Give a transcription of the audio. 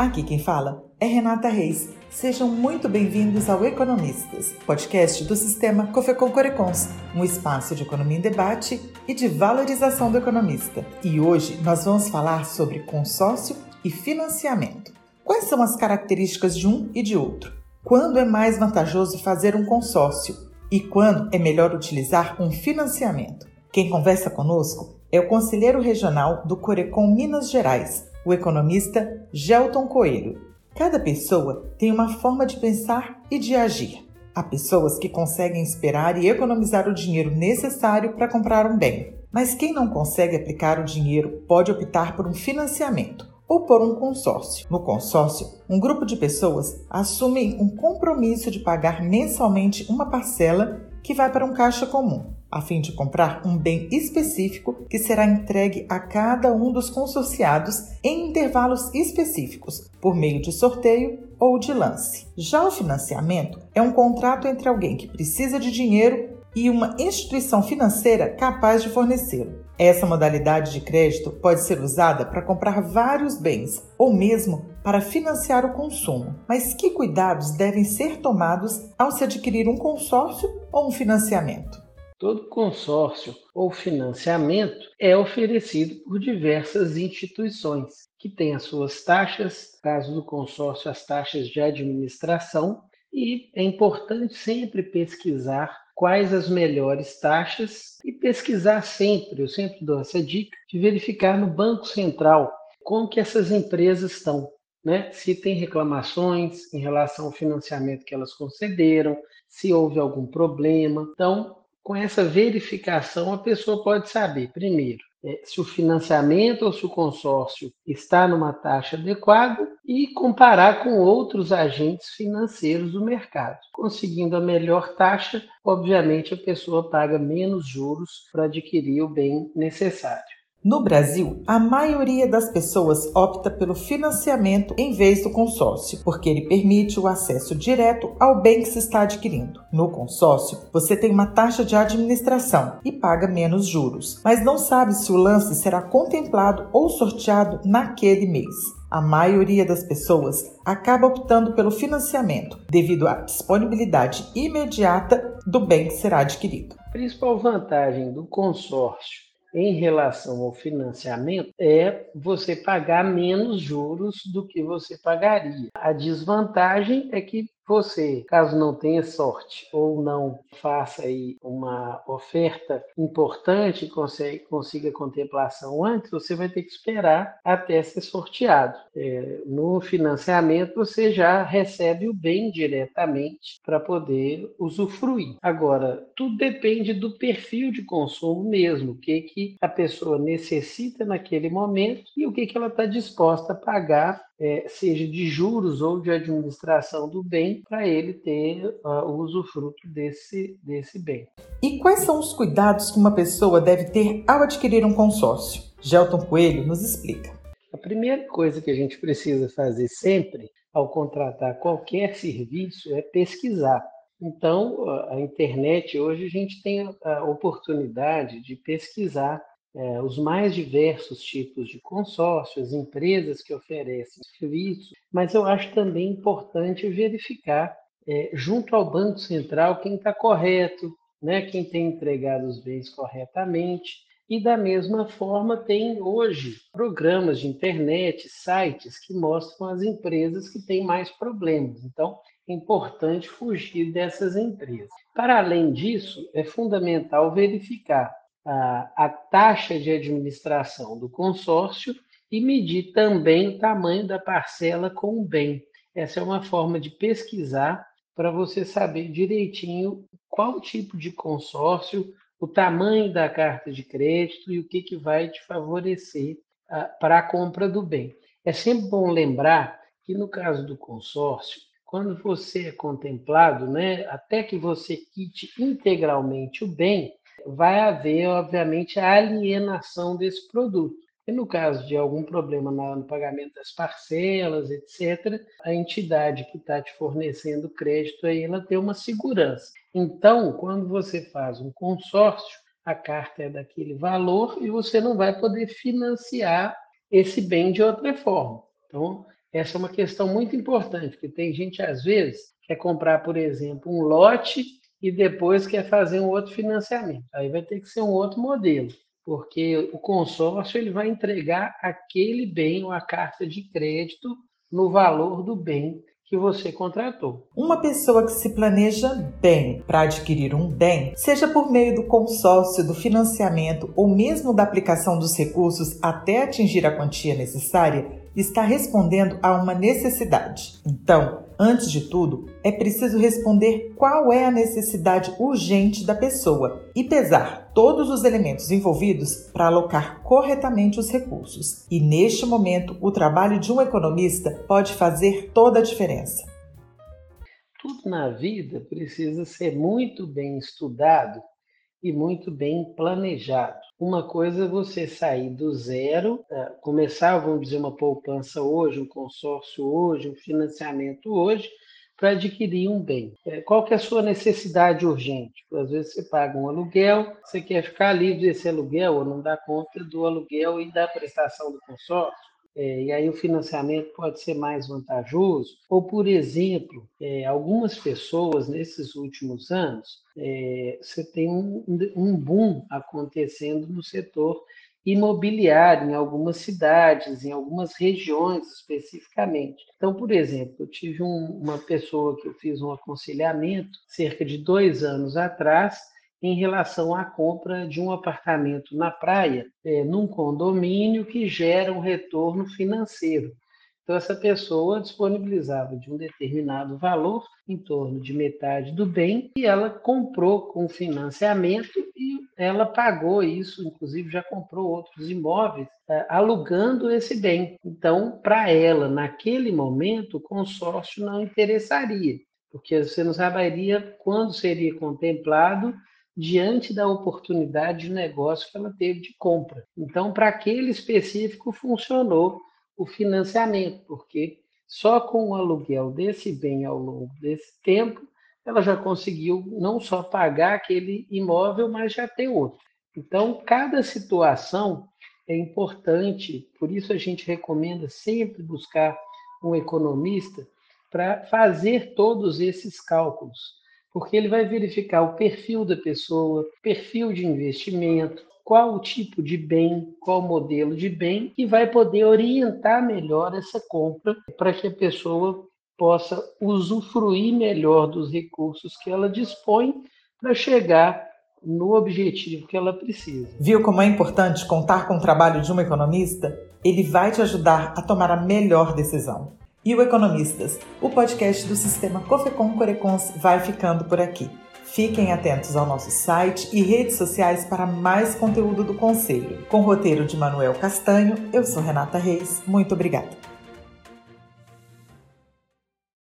Aqui quem fala é Renata Reis. Sejam muito bem-vindos ao Economistas, podcast do sistema Cofecon Corecons, um espaço de economia em debate e de valorização do economista. E hoje nós vamos falar sobre consórcio e financiamento. Quais são as características de um e de outro? Quando é mais vantajoso fazer um consórcio e quando é melhor utilizar um financiamento? Quem conversa conosco é o conselheiro regional do Corecon Minas Gerais, o economista Gelton Coelho. Cada pessoa tem uma forma de pensar e de agir. Há pessoas que conseguem esperar e economizar o dinheiro necessário para comprar um bem. Mas quem não consegue aplicar o dinheiro pode optar por um financiamento ou por um consórcio. No consórcio, um grupo de pessoas assume um compromisso de pagar mensalmente uma parcela que vai para um caixa comum a fim de comprar um bem específico que será entregue a cada um dos consorciados em intervalos específicos, por meio de sorteio ou de lance. Já o financiamento é um contrato entre alguém que precisa de dinheiro e uma instituição financeira capaz de fornecê-lo. Essa modalidade de crédito pode ser usada para comprar vários bens ou mesmo para financiar o consumo. Mas que cuidados devem ser tomados ao se adquirir um consórcio ou um financiamento? Todo consórcio ou financiamento é oferecido por diversas instituições que têm as suas taxas, no caso do consórcio, as taxas de administração, e é importante sempre pesquisar quais as melhores taxas e pesquisar sempre, eu sempre dou essa dica, de verificar no Banco Central como que essas empresas estão, né? Se tem reclamações em relação ao financiamento que elas concederam, se houve algum problema. Então, com essa verificação, a pessoa pode saber, primeiro, é, se o financiamento ou se o consórcio está numa taxa adequada e comparar com outros agentes financeiros do mercado. Conseguindo a melhor taxa, obviamente a pessoa paga menos juros para adquirir o bem necessário. No Brasil, a maioria das pessoas opta pelo financiamento em vez do consórcio, porque ele permite o acesso direto ao bem que se está adquirindo. No consórcio, você tem uma taxa de administração e paga menos juros, mas não sabe se o lance será contemplado ou sorteado naquele mês. A maioria das pessoas acaba optando pelo financiamento devido à disponibilidade imediata do bem que será adquirido. A principal vantagem do consórcio em relação ao financiamento é você pagar menos juros do que você pagaria. A desvantagem é que você, caso não tenha sorte ou não faça aí uma oferta importante e consiga, contemplação antes, você vai ter que esperar até ser sorteado. É, no financiamento, você já recebe o bem diretamente para poder usufruir. Agora, tudo depende do perfil de consumo mesmo, o que, que a pessoa necessita naquele momento e o que, que ela está disposta a pagar é, seja de juros ou de administração do bem, para ele ter uh, o usufruto desse, desse bem. E quais são os cuidados que uma pessoa deve ter ao adquirir um consórcio? Gelton Coelho nos explica. A primeira coisa que a gente precisa fazer sempre ao contratar qualquer serviço é pesquisar. Então, a internet hoje a gente tem a oportunidade de pesquisar é, os mais diversos tipos de consórcios, empresas que oferecem serviços, mas eu acho também importante verificar é, junto ao Banco Central quem está correto, né, quem tem entregado os bens corretamente. E da mesma forma, tem hoje programas de internet, sites que mostram as empresas que têm mais problemas. Então, é importante fugir dessas empresas. Para além disso, é fundamental verificar a, taxa de administração do consórcio e medir também o tamanho da parcela com o bem. Essa é uma forma de pesquisar para você saber direitinho qual tipo de consórcio, o tamanho da carta de crédito e o que, que vai te favorecer uh, para a compra do bem. É sempre bom lembrar que no caso do consórcio, quando você é contemplado, né, até que você quite integralmente o bem, vai haver, obviamente, a alienação desse produto. E no caso de algum problema no pagamento das parcelas, etc., a entidade que está te fornecendo crédito aí, ela tem uma segurança. Então, quando você faz um consórcio, a carta é daquele valor e você não vai poder financiar esse bem de outra forma. Então, Essa é uma questão muito importante, porque tem gente, às vezes, quer comprar, por exemplo, um lote e depois quer fazer um outro financiamento. Aí vai ter que ser um outro modelo, porque o consórcio ele vai entregar aquele bem ou a carta de crédito no valor do bem que você contratou. Uma pessoa que se planeja bem para adquirir um bem, seja por meio do consórcio, do financiamento ou mesmo da aplicação dos recursos até atingir a quantia necessária, está respondendo a uma necessidade. Então, Antes de tudo, é preciso responder qual é a necessidade urgente da pessoa e pesar todos os elementos envolvidos para alocar corretamente os recursos. E neste momento, o trabalho de um economista pode fazer toda a diferença. Tudo na vida precisa ser muito bem estudado e muito bem planejado. Uma coisa é você sair do zero, é, começar, vamos dizer, uma poupança hoje, um consórcio hoje, um financiamento hoje, para adquirir um bem. É, qual que é a sua necessidade urgente? Às vezes você paga um aluguel, você quer ficar livre desse aluguel ou não dá conta do aluguel e da prestação do consórcio é, e aí o financiamento pode ser mais vantajoso. Ou, por exemplo, é, algumas pessoas nesses últimos anos, é, você tem um, um boom acontecendo no setor imobiliário em algumas cidades, em algumas regiões especificamente. Então, por exemplo, eu tive um, uma pessoa que eu fiz um aconselhamento cerca de dois anos atrás, em relação à compra de um apartamento na praia, é, num condomínio que gera um retorno financeiro. Então, essa pessoa disponibilizava de um determinado valor, em torno de metade do bem, e ela comprou com financiamento e ela pagou isso, inclusive já comprou outros imóveis, é, alugando esse bem. Então, para ela, naquele momento, o consórcio não interessaria, porque você não saberia quando seria contemplado diante da oportunidade de negócio que ela teve de compra. Então, para aquele específico, funcionou o financiamento, porque só com o aluguel desse bem ao longo desse tempo, ela já conseguiu não só pagar aquele imóvel, mas já ter outro. Então, cada situação é importante, por isso a gente recomenda sempre buscar um economista para fazer todos esses cálculos porque ele vai verificar o perfil da pessoa, perfil de investimento, qual o tipo de bem, qual o modelo de bem, e vai poder orientar melhor essa compra para que a pessoa possa usufruir melhor dos recursos que ela dispõe para chegar no objetivo que ela precisa. Viu como é importante contar com o trabalho de um economista? Ele vai te ajudar a tomar a melhor decisão. E o Economistas, o podcast do sistema Cofecom Corecons vai ficando por aqui. Fiquem atentos ao nosso site e redes sociais para mais conteúdo do Conselho. Com roteiro de Manuel Castanho, eu sou Renata Reis. Muito obrigada.